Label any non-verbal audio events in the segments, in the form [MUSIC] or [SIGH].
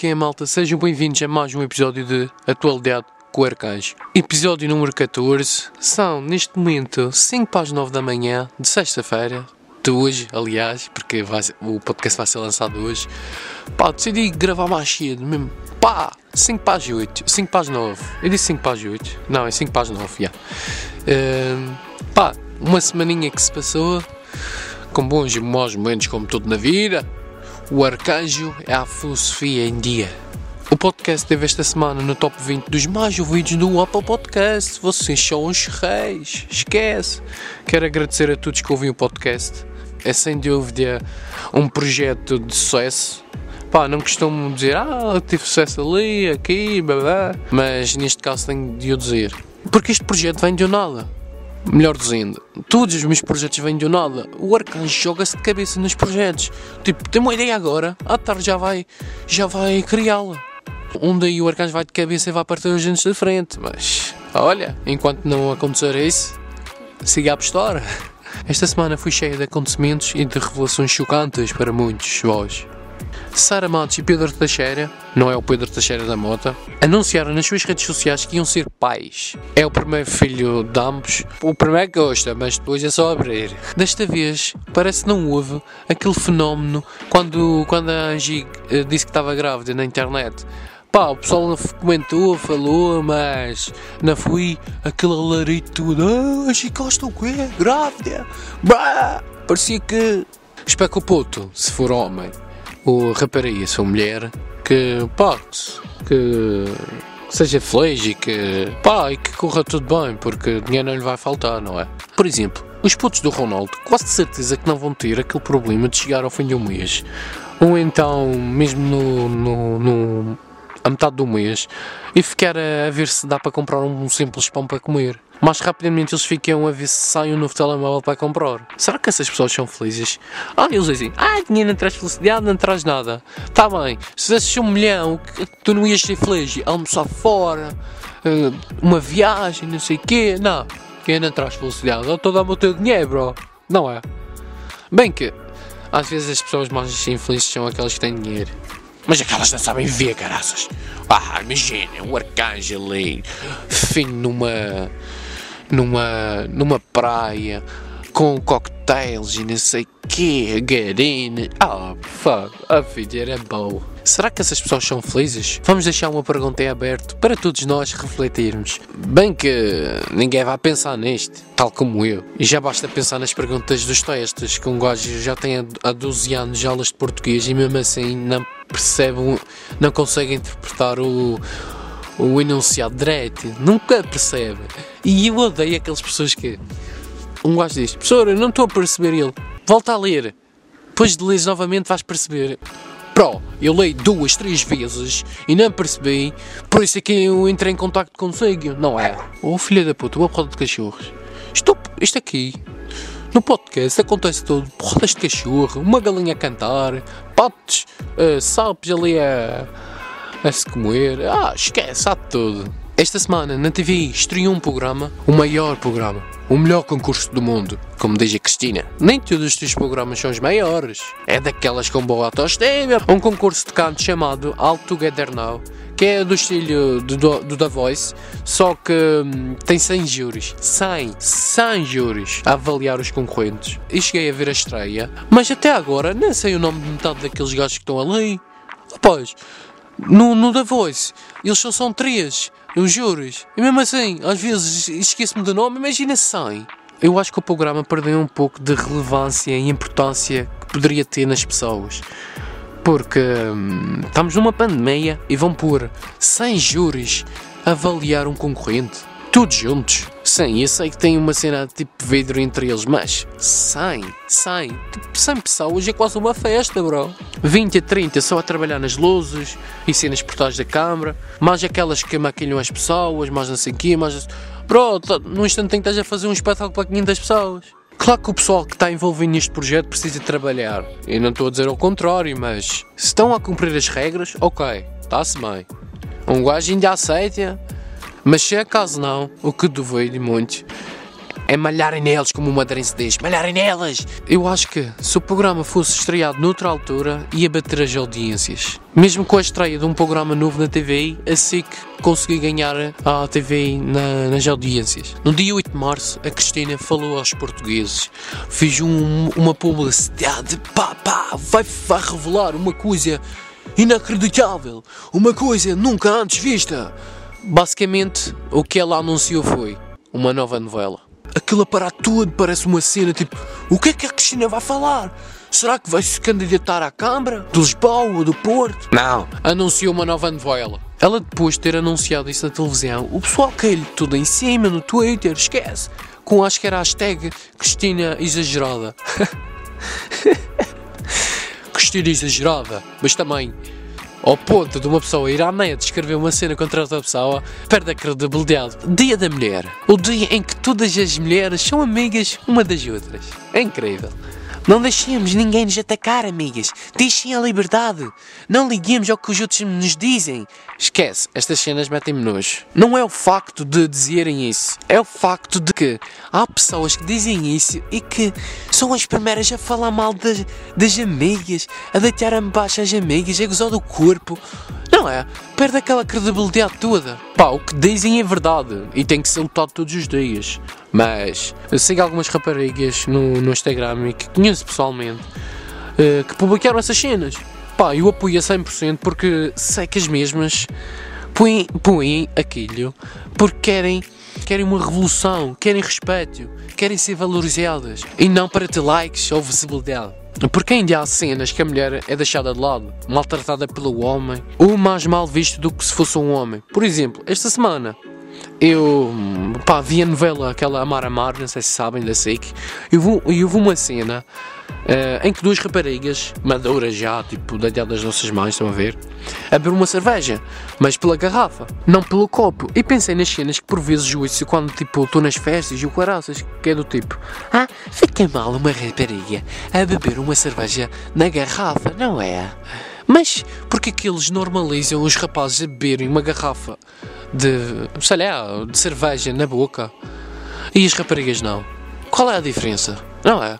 Que é, malta? Sejam bem-vindos a mais um episódio de Atualidade com o Arcanjo. Episódio número 14. São, neste momento, 5 para as 9 da manhã de sexta-feira. De hoje, aliás, porque vai, o podcast vai ser lançado hoje. Pá, decidi gravar mais cedo mesmo. Pá, 5 para as 8, 5 para as 9. Eu disse 5 para as 8. Não, é 5 para as 9, já. Yeah. Uh, pá, uma semaninha que se passou, com bons e maus momentos, como tudo na vida. O Arcanjo é a filosofia em dia. O podcast teve esta semana no top 20 dos mais ouvidos do Apple Podcast. Vocês são os reis. Esquece. Quero agradecer a todos que ouvem o podcast. É sem dúvida um projeto de sucesso. Pá, não costumo dizer, ah, tive sucesso ali, aqui, blá, blá. mas neste caso tenho de o dizer. Porque este projeto vem de nada. Melhor dizendo, todos os meus projetos vêm de nada. O arcanjo joga-se de cabeça nos projetos. Tipo, tem uma ideia agora, à tarde já vai, já vai criá-la. Um daí o arcanjo vai de cabeça e vai partir os dentes da frente. Mas, olha, enquanto não acontecer isso, siga a apostar. Esta semana foi cheia de acontecimentos e de revelações chocantes para muitos de vós. Sara Matos e Pedro Teixeira, não é o Pedro Teixeira da Mota, anunciaram nas suas redes sociais que iam ser pais. É o primeiro filho de ambos. O primeiro gosta, mas depois é só abrir. Desta vez, parece que não houve aquele fenómeno quando, quando a Angie eh, disse que estava grávida na internet. Pá, o pessoal comentou, falou, mas não fui aquele alarito tudo. Ah, Angie Costa o quê? Grávida? Bah! Parecia que... Espera que o puto, se for homem, o rapariga, se for mulher, que pode, que seja feliz e que, pá, e que corra tudo bem, porque dinheiro não lhe vai faltar, não é? Por exemplo, os putos do Ronaldo, quase de certeza que não vão ter aquele problema de chegar ao fim de um mês, ou então, mesmo no, no, no a metade do mês, e ficar a, a ver se dá para comprar um simples pão para comer mais rapidamente eles ficam a ver se sai um novo telemóvel para comprar. Será que essas pessoas são felizes? Ah, eles dizem, ah, dinheiro não traz felicidade, não traz nada. Tá bem, se tivesses um milhão, tu não ias ser feliz, almoçar fora, eh, uma viagem, não sei o quê. Não, dinheiro não traz felicidade, eu estou a dar o teu dinheiro, bro. Não é? Bem que, às vezes as pessoas mais infelizes são aquelas que têm dinheiro. Mas aquelas não sabem ver, caraças. Ah, imagina, um arcanjo ali, fim numa numa, numa praia com cocktails e não sei que, garine. Ah, oh, fuck, a vida era boa. Será que essas pessoas são felizes? Vamos deixar uma pergunta em aberto para todos nós refletirmos. Bem que ninguém vai pensar neste, tal como eu. E já basta pensar nas perguntas dos testes, que um gajo já tem há 12 anos aulas de português e mesmo assim não percebe, não consegue interpretar o o enunciado direto, nunca percebe. E eu odeio aquelas pessoas que um gajo diz, professor, eu não estou a perceber ele, volta a ler. Depois de ler novamente vais perceber. Pro, eu leio duas, três vezes e não percebi, por isso é que eu entrei em contato consigo, não é? Oh filha da puta, uma roda de cachorros. Isto, isto aqui, no podcast acontece tudo, rodas de cachorro, uma galinha a cantar, patos, uh, sapos ali a a se comer. Ah, esquece, há tudo. Esta semana na TV estreou um programa, o maior programa, o melhor concurso do mundo, como diz a Cristina. Nem todos os teus programas são os maiores, é daquelas com boa autoestima. Um concurso de canto chamado All Together Now, que é do estilo do, do, do The Voice, só que hum, tem 100 júris, 100, 100 júris a avaliar os concorrentes. E cheguei a ver a estreia, mas até agora nem sei o nome de metade daqueles gajos que estão ali. Rapaz, no, no The Voice, eles só são três, os juros. E mesmo assim, às vezes esqueço-me do nome, imagina 100. Eu acho que o programa perdeu um pouco de relevância e importância que poderia ter nas pessoas. Porque hum, estamos numa pandemia e vão pôr 100 júris a avaliar um concorrente. Todos juntos. 100, eu sei que tem uma cena tipo vidro entre eles, mas 100, 100, tipo 100 pessoas é quase uma festa, bro. 20 a 30 só a trabalhar nas luzes e cenas por trás da câmara, mais aquelas que maquilham as pessoas, mais não sei o quê, mais... Bro, tá, num instante em que estás a fazer um espetáculo para 500 pessoas. Claro que o pessoal que está envolvido neste projeto precisa trabalhar. Eu não estou a dizer ao contrário, mas se estão a cumprir as regras, ok, está-se bem. Um gajo ainda aceita mas se acaso não, o que duvido muito, É malharem neles, como o Madeirense diz. Malharem nelas! Eu acho que se o programa fosse estreado noutra altura, ia bater as audiências. Mesmo com a estreia de um programa novo na TVI, a SIC consegui ganhar a TVI na, nas audiências. No dia 8 de março, a Cristina falou aos portugueses. Fiz um, uma publicidade. Pá, pá, vai, vai revelar uma coisa inacreditável. Uma coisa nunca antes vista. Basicamente, o que ela anunciou foi uma nova novela. Aquilo aparato todo parece uma cena tipo: o que é que a Cristina vai falar? Será que vai se candidatar à Câmara? De Lisboa ou do Porto? Não, anunciou uma nova novela. Ela, depois de ter anunciado isso na televisão, o pessoal caiu-lhe tudo em cima no Twitter, esquece, com acho que era a hashtag Cristina Exagerada. [LAUGHS] Cristina Exagerada, mas também ao ponto de uma pessoa ir à net escrever uma cena contra outra pessoa, perde a credibilidade. Dia da Mulher. O dia em que todas as mulheres são amigas uma das outras. É incrível. Não deixemos ninguém nos atacar, amigas. Deixem a liberdade. Não liguemos ao que os outros nos dizem. Esquece, estas cenas metem-me nojo. Não é o facto de dizerem isso. É o facto de que há pessoas que dizem isso e que são as primeiras a falar mal das, das amigas, a deitar-me baixo as amigas, a gozar do corpo. Não é? Perde aquela credibilidade toda. Pá, o que dizem é verdade e tem que ser lutado todos os dias. Mas eu sigo algumas raparigas no, no Instagram e que conheço pessoalmente uh, que publicaram essas cenas. Pá, eu apoio a 100% porque sei que as mesmas põem, põem aquilo porque querem, querem uma revolução, querem respeito, querem ser valorizadas e não para ter likes ou visibilidade. Porque ainda há cenas que a mulher é deixada de lado, maltratada pelo homem, ou mais mal visto do que se fosse um homem. Por exemplo, esta semana eu pá, vi a novela aquela Amar Amar, não sei se sabem da SIC, e houve, houve uma cena uh, em que duas raparigas, maduras já, tipo, da idade das nossas mães, estão a ver, a beber uma cerveja, mas pela garrafa, não pelo copo. E pensei nas cenas que por vezes ouço quando, tipo, estou nas festas e o caraças, que é do tipo, ah, fica mal uma rapariga a beber uma cerveja na garrafa, não é? Mas porque que eles normalizam os rapazes a beberem uma garrafa de, sei lá, de cerveja na boca e as raparigas não? Qual é a diferença? Não é?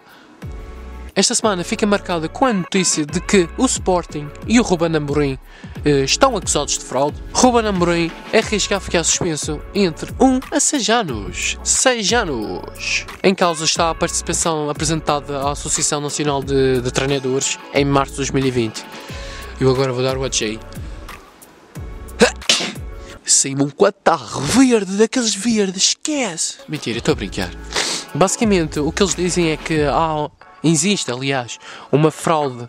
Esta semana fica marcada com a notícia de que o Sporting e o Ruben Amorim eh, estão acusados de fraude. Ruben Amorim arrisca a ficar suspenso entre 1 um a 6 anos. 6 anos! Em causa está a participação apresentada à Associação Nacional de, de Treinadores em março de 2020. Eu agora vou dar o achei. Saiu um catarro verde, daqueles verdes, esquece! Mentira, estou a brincar. Basicamente, o que eles dizem é que há, existe, aliás, uma fraude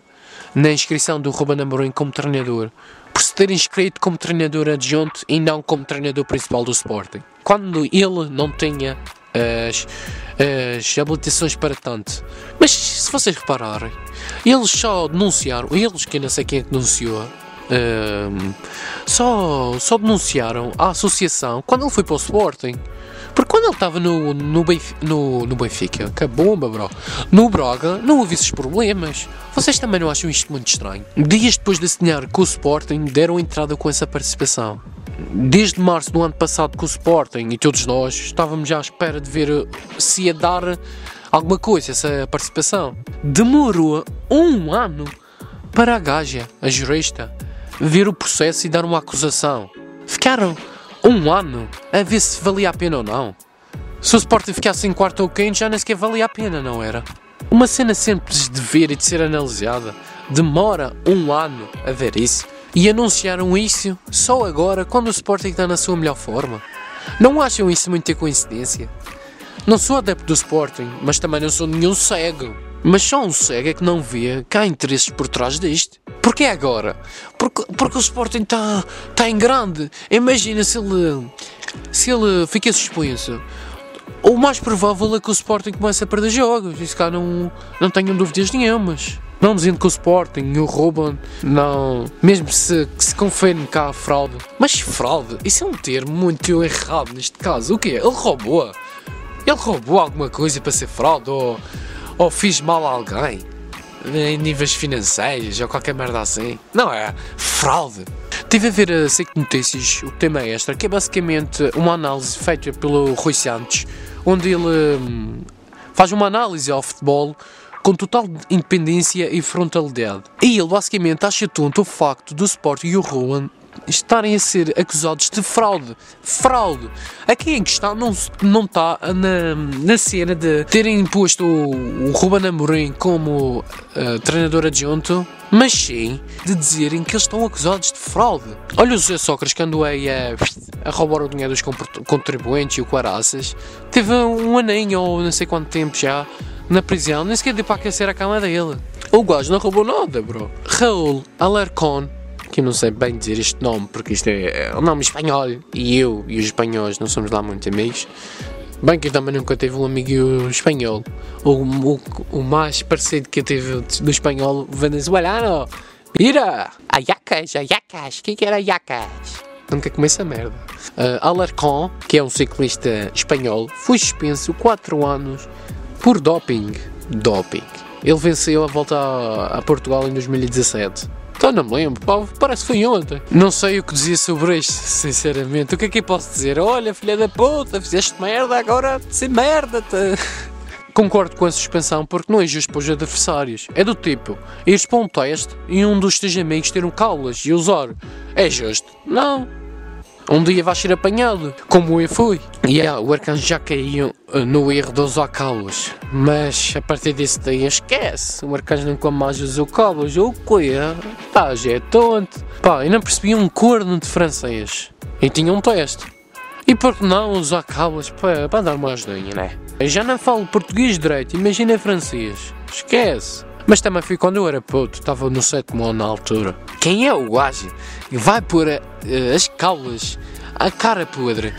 na inscrição do Ruben Amorim como treinador, por se ter inscrito como treinador adjunto e não como treinador principal do Sporting. Quando ele não tinha as, as habilitações para tanto. Mas se vocês repararem, eles só denunciaram, eles que eu não sei quem é que denunciou, um, só, só denunciaram a associação quando ele foi para o Sporting. Porque quando ele estava no, no, no, no Benfica, que bomba, bro, no Braga, não houve esses problemas. Vocês também não acham isto muito estranho? Dias depois de assinar com o Sporting, deram entrada com essa participação. Desde março do ano passado com o Sporting e todos nós estávamos já à espera de ver se ia dar alguma coisa essa participação. Demorou um ano para a gaja, a jurista, ver o processo e dar uma acusação. Ficaram um ano a ver se valia a pena ou não. Se o Sporting ficasse em quarto ou quinto, já nem sequer valia a pena, não era? Uma cena simples de ver e de ser analisada demora um ano a ver isso. E anunciaram isso só agora, quando o Sporting está na sua melhor forma. Não acham isso muita coincidência? Não sou adepto do Sporting, mas também não sou nenhum cego. Mas só um cego é que não vê que há interesses por trás disto. Porquê agora? Porque, porque o Sporting está tá em grande. Imagina se ele, se ele fica suspenso. O mais provável é que o Sporting comece a perder jogos. Isso cá não, não tenho dúvidas nenhumas. Não dizendo que o Sporting e o Ruben não. Mesmo se, se confirme cá a fraude. Mas fraude? Isso é um termo muito errado neste caso. O quê? Ele roubou? Ele roubou alguma coisa para ser fraude? Ou, ou fiz mal a alguém? Em níveis financeiros ou qualquer merda assim? Não é? Fraude. Tive a ver a SIC Notícias, o tema extra, que é basicamente uma análise feita pelo Rui Santos, onde ele hum, faz uma análise ao futebol com total independência e frontalidade. E ele basicamente acha tonto o facto do Sport e o Rowan estarem a ser acusados de fraude. Fraude! Aqui em questão não, não está na, na cena de terem imposto o, o Ruben Amorim como uh, treinador adjunto, mas sim de dizerem que eles estão acusados de fraude. Olha o José Sócrates que andou aí a, a roubar o dinheiro dos contribuintes e o Quaraças. Teve um aninho ou não sei quanto tempo já na prisão, nem sequer deu para aquecer a cama dele. O gajo não roubou nada, bro. Raul Alarcón que eu não sei bem dizer este nome, porque isto é, é um nome espanhol e eu e os espanhóis não somos lá muito amigos. Bem que eu também nunca tive um amigo espanhol. O, o, o mais parecido que eu tive do espanhol venezuelano. Mira! Ayacas, Ayacas, o que, que era Ayacas? Nunca comi essa merda. Uh, Alarcón, que é um ciclista espanhol, foi suspenso 4 anos por doping. Doping. Ele venceu a volta a, a Portugal em 2017. Então não me lembro, pá, parece que foi ontem. Não sei o que dizia sobre isto, sinceramente. O que é que eu posso dizer? Olha, filha da puta, fizeste merda, agora se merda -te. Concordo com a suspensão porque não é justo para os adversários. É do tipo, ires para um teste e um dos teus amigos ter um caulas e usar. É justo? Não. Um dia vais ser apanhado, como eu fui. E yeah, o arcanjo já caiu uh, no erro usar cabos. Mas a partir desse dia esquece. O arcanjo nunca mais usou cabos. O que Pá, já é tonto. Pá, eu não percebi um corno de francês. E tinha um teste. E por que não usar cabos para, para dar uma ajudinha, né? Eu já não falo português direito, imagina francês. Esquece. Mas também fui quando eu era puto, estava no sétimo ano na altura. Quem é o gajo que vai pôr uh, as caulas, a cara podre?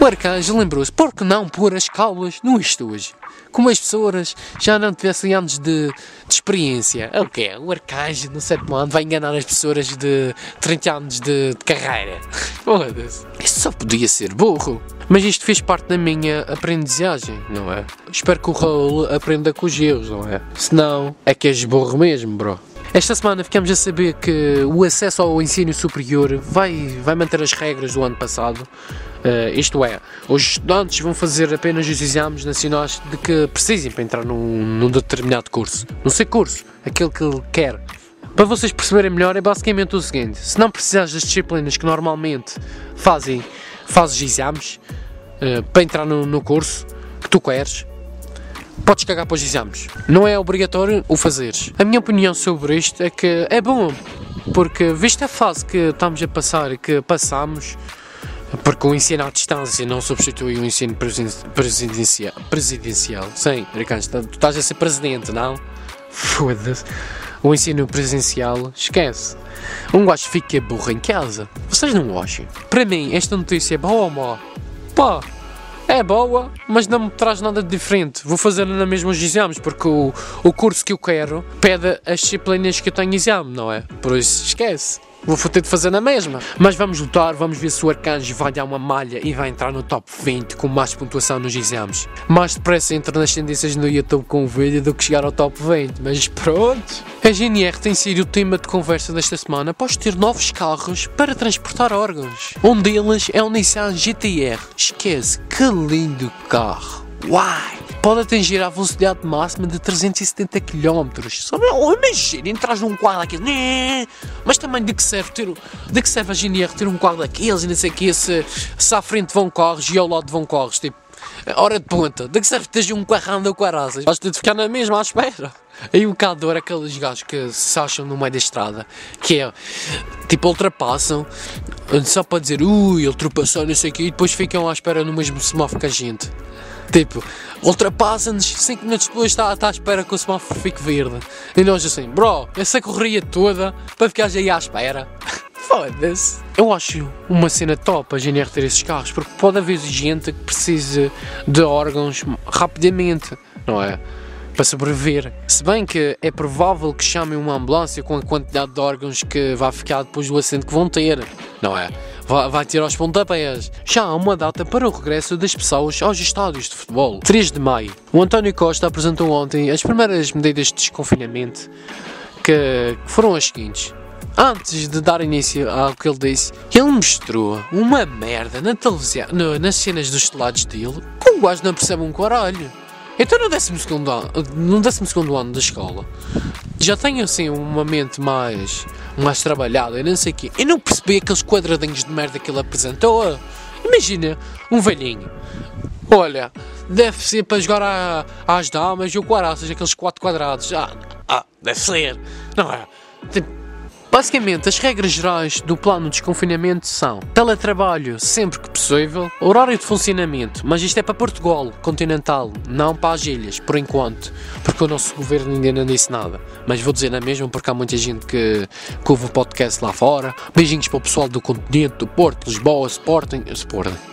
O arcanjo lembrou-se, por que não pôr as caulas no estúdio? Como as pessoas já não tivessem anos de, de experiência. É o quê? O arcanjo no sétimo ano vai enganar as pessoas de 30 anos de, de carreira. [LAUGHS] Foda-se. Isso só podia ser burro. Mas isto fez parte da minha aprendizagem, não é? Espero que o Raul aprenda com os erros, não é? Senão, é que és burro mesmo, bro. Esta semana ficamos a saber que o acesso ao ensino superior vai, vai manter as regras do ano passado. Uh, isto é, os estudantes vão fazer apenas os exames nacionais de que precisem para entrar num, num determinado curso. Não sei curso, aquele que ele quer. Para vocês perceberem melhor, é basicamente o seguinte: se não precisares das disciplinas que normalmente fazem, fazes exames, uh, para entrar no, no curso que tu queres, podes cagar para os exames. Não é obrigatório o fazeres. A minha opinião sobre isto é que é bom, porque vista a fase que estamos a passar e que passamos, porque o ensino à distância não substitui o ensino presidencial. Presidencial. Sim, Ricardo, tu estás a ser presidente, não? Foda-se. O ensino presencial, esquece. Um gajo fica burro em casa. Vocês não acham? Para mim, esta notícia é boa ou má? Pá, é boa, mas não me traz nada de diferente. Vou fazer na mesma os exames, porque o, o curso que eu quero pede as disciplinas que eu tenho exame, não é? Por isso, esquece. Vou ter de fazer na mesma. Mas vamos lutar, vamos ver se o Arcanjo vai dar uma malha e vai entrar no top 20 com mais pontuação nos exames. Mais depressa entra nas tendências no YouTube com o vídeo do que chegar ao top 20. Mas pronto. A GNR tem sido o tema de conversa desta semana após ter novos carros para transportar órgãos. Um deles é o Nissan GTR. Esquece, que lindo carro. Uai! pode atingir a velocidade máxima de 370 km. Imagina, entras num quadro daqueles. Né? Mas também de que serve ter, de que serve a GNR ter um quadro daqueles e não sei o que se, se à frente vão corres e ao lado vão corres, tipo, hora de ponta. De que serve ter um carrão da caraças? Vais ter de ficar na mesma à espera. Aí o cador, aqueles gajos que se acham no meio da estrada, que é tipo ultrapassam só para dizer ui, ultrapassou, não sei o que, e depois ficam à espera no mesmo semáforo que a gente. Tipo, ultrapassa-nos, 5 minutos depois está, está à espera que o semáforo fique verde. E nós assim, bro, essa correria toda para ficar aí à espera. [LAUGHS] Foda-se. Eu acho uma cena top a GNR ter esses carros, porque pode haver gente que precise de órgãos rapidamente, não é? Para sobreviver. Se bem que é provável que chamem uma ambulância com a quantidade de órgãos que vai ficar depois do acidente que vão ter, não é? Vai tirar os pontapés. Já há uma data para o regresso das pessoas aos estádios de futebol. 3 de maio. O António Costa apresentou ontem as primeiras medidas de desconfinamento que foram as seguintes. antes de dar início ao que ele disse, ele mostrou uma merda na televisão, nas cenas dos telados dele, que o gajo não percebe um caralho. Então no 12 ano, no 12 ano da escola, já tenho assim uma mente mais, mais trabalhada e não sei o quê. Eu não percebi aqueles quadradinhos de merda que ele apresentou. Imagina, um velhinho. Olha, deve ser para jogar a, às damas e o quaraças, aqueles quatro quadrados. Ah, ah, deve ser. Não é? Tipo, Basicamente, as regras gerais do plano de desconfinamento são teletrabalho sempre que possível, horário de funcionamento, mas isto é para Portugal continental, não para as ilhas, por enquanto, porque o nosso governo ainda não disse nada. Mas vou dizer na mesma porque há muita gente que, que ouve o podcast lá fora. Beijinhos para o pessoal do continente, do Porto, Lisboa, Sporting. Sporting.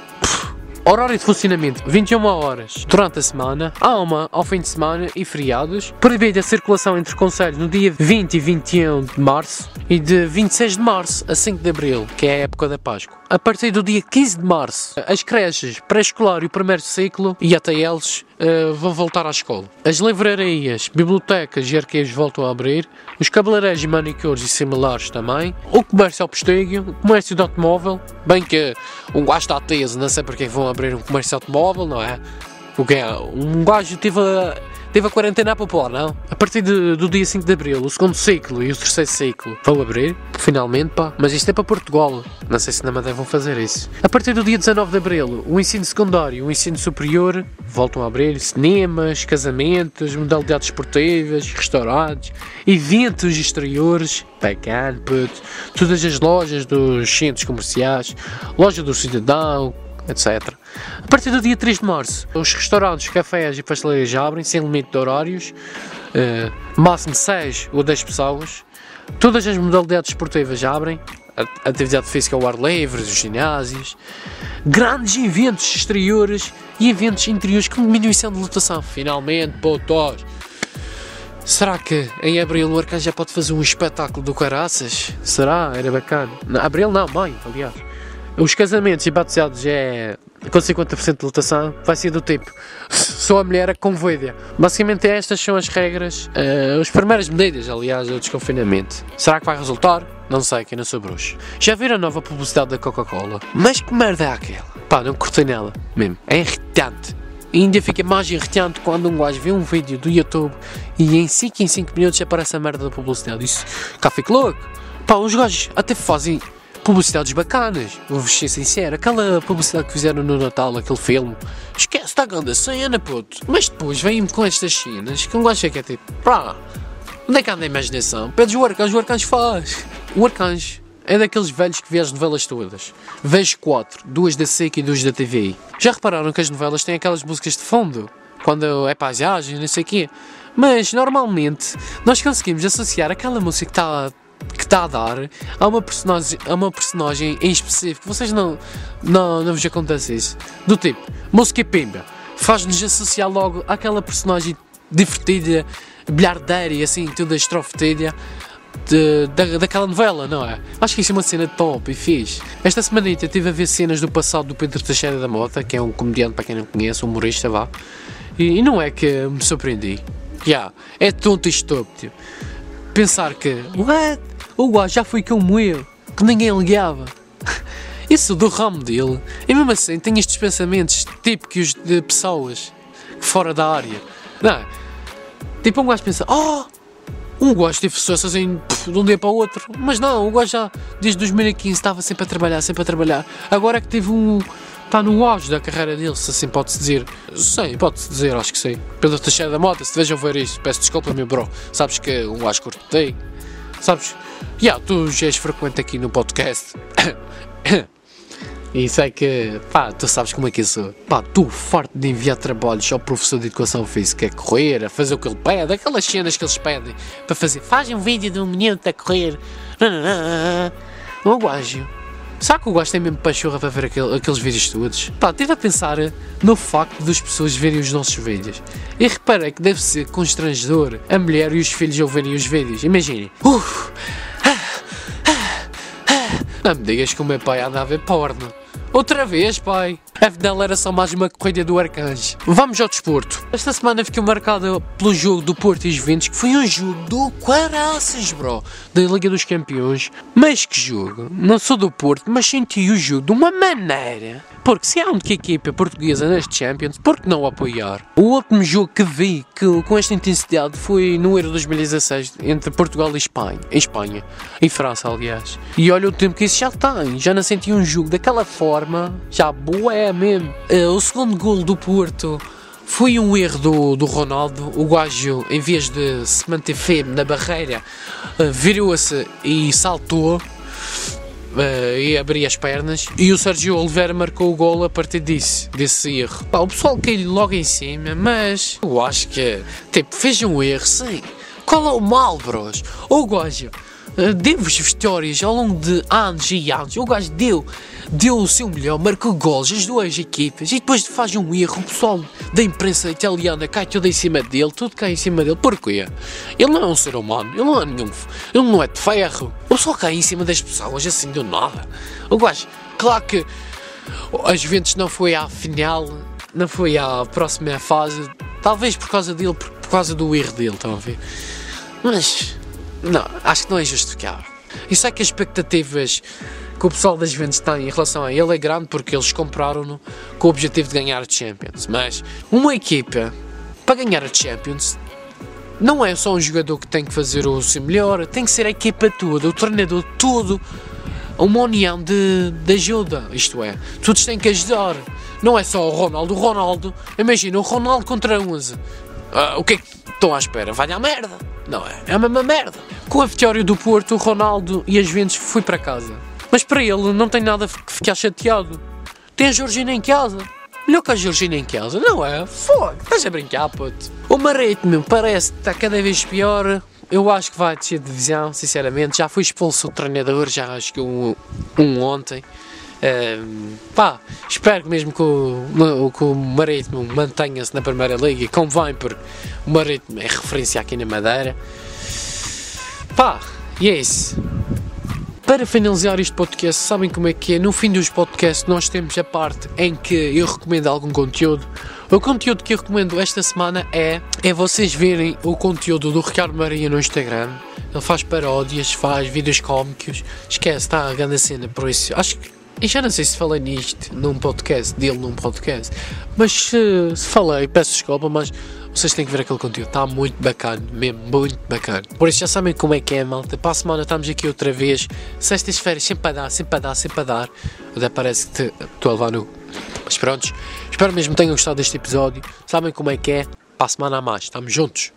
Horário de funcionamento 21 horas durante a semana, há uma ao fim de semana e feriados. Proibida a circulação entre conselhos no dia 20 e 21 de março e de 26 de março a 5 de abril, que é a época da Páscoa. A partir do dia 15 de março, as creches pré-escolar e o primeiro ciclo e até eles uh, vão voltar à escola. As livrarias, bibliotecas e arquivos voltam a abrir, os cabeleireiros e manicures e similares também, o comércio ao postegho, o comércio de automóvel, bem que um gajo está teso, não sei porque é vão abrir um comércio de automóvel, não é? O que é? Um gajo teve a teve a quarentena popor, não? A partir de, do dia 5 de Abril, o segundo ciclo e o terceiro ciclo vão abrir, finalmente, pá. Mas isto é para Portugal. Não sei se na Madeira vão fazer isso. A partir do dia 19 de Abril, o ensino secundário e o ensino superior voltam a abrir. Cinemas, casamentos, modalidades esportivas, restaurantes, eventos exteriores, bacana, puto. Todas as lojas dos centros comerciais, loja do cidadão, etc. A partir do dia 3 de março, os restaurantes, cafés e pastelarias abrem sem limite de horários, uh, máximo 6 ou 10 pessoas. Todas as modalidades esportivas abrem, atividade física ao ar livre, os ginásios, grandes eventos exteriores e eventos interiores com diminuição de lotação. Finalmente, putos! Será que em abril o Arcanjo já pode fazer um espetáculo do Caraças? Será? Era bacana. Abril não, maio, aliás. Os casamentos e batizados é com 50% de lotação, vai ser do tipo sou a mulher a convoida. Basicamente estas são as regras, uh, as primeiras medidas, aliás, do desconfinamento. Será que vai resultar? Não sei, que não sou bruxo. Já viram a nova publicidade da Coca-Cola? Mas que merda é aquela? Pá, não curtei nela, mesmo. É irritante. E ainda fica mais irritante quando um gajo vê um vídeo do YouTube e em 5 em 5 minutos aparece a merda da publicidade. Isso cá fico louco. Pá, os gajos até fazem publicidades bacanas. Vou-vos ser sincero, aquela publicidade que fizeram no Natal, aquele filme, esquece, está grande cena, puto. Mas depois vêm-me com estas cenas que um gajo que é tipo, pá, onde é que anda a imaginação? Pedes o arcanjo, o arcanjo faz. O arcanjo é daqueles velhos que vê as novelas todas. Vejo quatro, duas da SIC e duas da TVI. Já repararam que as novelas têm aquelas músicas de fundo? Quando é paisagem, não sei o quê. Mas, normalmente, nós conseguimos associar aquela música que está que está a dar a uma personagem, a uma personagem em específico. Vocês não, não, não vos acontece isso? Do tipo, música pimba, faz-nos associar logo àquela personagem divertida, bilhardeira e assim, toda estrofetilha. De, da, daquela novela, não é? Acho que isso é uma cena top e fiz. Esta semana eu estive a ver cenas do passado do Pedro Teixeira da Mota, que é um comediante para quem não conhece, um humorista, vá. E, e não é que me surpreendi. Já, yeah, é tonto e estúpido. Pensar que, what? O gajo já foi como eu, que ninguém ligava. [LAUGHS] Isso do ramo dele. E mesmo assim tem estes pensamentos típicos de pessoas fora da área. Não é? Tipo, um gajo pensa, oh, um gajo teve sucesso assim de um dia para o outro. Mas não, o gajo já desde 2015 estava sempre a trabalhar, sempre a trabalhar. Agora é que teve um. Está no auge da carreira dele, se assim pode-se dizer. Sim, pode-se dizer, acho que sim. Pedro Teixeira da Mota, se vejam ver isso, peço desculpa, meu bro. Sabes que um gajo cortei. Sabes? Yeah, tu já és frequente aqui no podcast. [COUGHS] e sei que, pá, tu sabes como é que isso. Pá, tu farto de enviar trabalhos ao professor de educação física a correr, a fazer o que ele pede, aquelas cenas que eles pedem para fazer. Faz um vídeo de um minuto a correr. Não gajo. Sabe que eu gosto é mesmo pachorra para ver aquele, aqueles vídeos todos? Pá, estive a pensar no facto das pessoas verem os nossos vídeos. E reparei que deve ser constrangedor a mulher e os filhos ouvirem os vídeos. Imaginem. Uf, não me digas que o meu pai anda a ver porno. Outra vez, pai. A FDL era só mais uma corrida do Arcanjo. Vamos ao desporto. Esta semana ficou marcada pelo jogo do Porto e Juventus, que foi um jogo do caraças, bro, da Liga dos Campeões. Mas que jogo! Não sou do Porto, mas senti o jogo de uma maneira. Porque se há uma equipa portuguesa nas Champions, por que não apoiar? O último jogo que vi que, com esta intensidade foi no Euro 2016 entre Portugal e Espanha. Espanha. E França, aliás. E olha o tempo que isso já tem. Já não senti um jogo daquela forma. Já boé mesmo. Uh, o segundo gol do Porto foi um erro do, do Ronaldo. O gajo, em vez de se manter firme na barreira, uh, virou-se e saltou uh, e abria as pernas. E o Sérgio Oliveira marcou o gol a partir disso, desse erro. Pá, o pessoal caiu logo em cima, mas eu acho que, tipo, fez um erro, sim. Qual é o mal, bros? O gajo uh, deu-vos histórias ao longo de anos e anos. O gajo deu deu o seu melhor, marcou gols as duas equipas e depois faz um erro. O pessoal da imprensa italiana cai tudo em cima dele, tudo cai em cima dele. Porquê? Ele não é um ser humano, ele não é nenhum. Ele não é de ferro. O pessoal cai em cima das pessoas assim do nada. O gajo, claro que as Juventus não foi à final, não foi à próxima fase, talvez por causa dele, por, por causa do erro dele, estão a ver? Mas, não, acho que não é justificável. Isso é que as expectativas que o pessoal das Juventus tem em relação a ele é grande porque eles compraram-no com o objetivo de ganhar a Champions. Mas uma equipa, para ganhar a Champions, não é só um jogador que tem que fazer o seu melhor, tem que ser a equipa toda, o treinador todo, uma união de, de ajuda. Isto é, todos têm que ajudar. Não é só o Ronaldo. O Ronaldo, imagina, o Ronaldo contra 11. Uh, o que é que estão à espera? Vai à merda. Não é? É a mesma merda. Com a vitória do Porto, o Ronaldo e as Juventus foi para casa. Mas para ele não tem nada que ficar chateado. Tem a Georgina em casa. Melhor que a Georgina em casa, não é? Fogo, estás a brincar, puto. O Marítimo parece que está cada vez pior. Eu acho que vai descer de divisão, sinceramente. Já foi expulso o treinador, já acho que um, um ontem. Um, pá, espero mesmo que o, que o Marítimo mantenha-se na Primeira Liga e convém, porque o Marítimo é referência aqui na Madeira. Pá, e é isso. Para finalizar este podcast, sabem como é que é? No fim dos podcasts nós temos a parte em que eu recomendo algum conteúdo. O conteúdo que eu recomendo esta semana é, é vocês verem o conteúdo do Ricardo Maria no Instagram. Ele faz paródias, faz vídeos cómicos. Esquece, está a grande cena, por isso acho que já não sei se falei nisto num podcast, dele num podcast, mas se, se falei, peço desculpa, mas vocês têm que ver aquele conteúdo, está muito bacana, mesmo muito bacana. Por isso já sabem como é que é, malta. Para a semana estamos aqui outra vez, sextas-feiras, sempre a dar, sempre a dar, sempre a dar. Até parece que estou a levar no. Mas prontos, espero mesmo que tenham gostado deste episódio. Sabem como é que é, para a semana a mais, estamos juntos.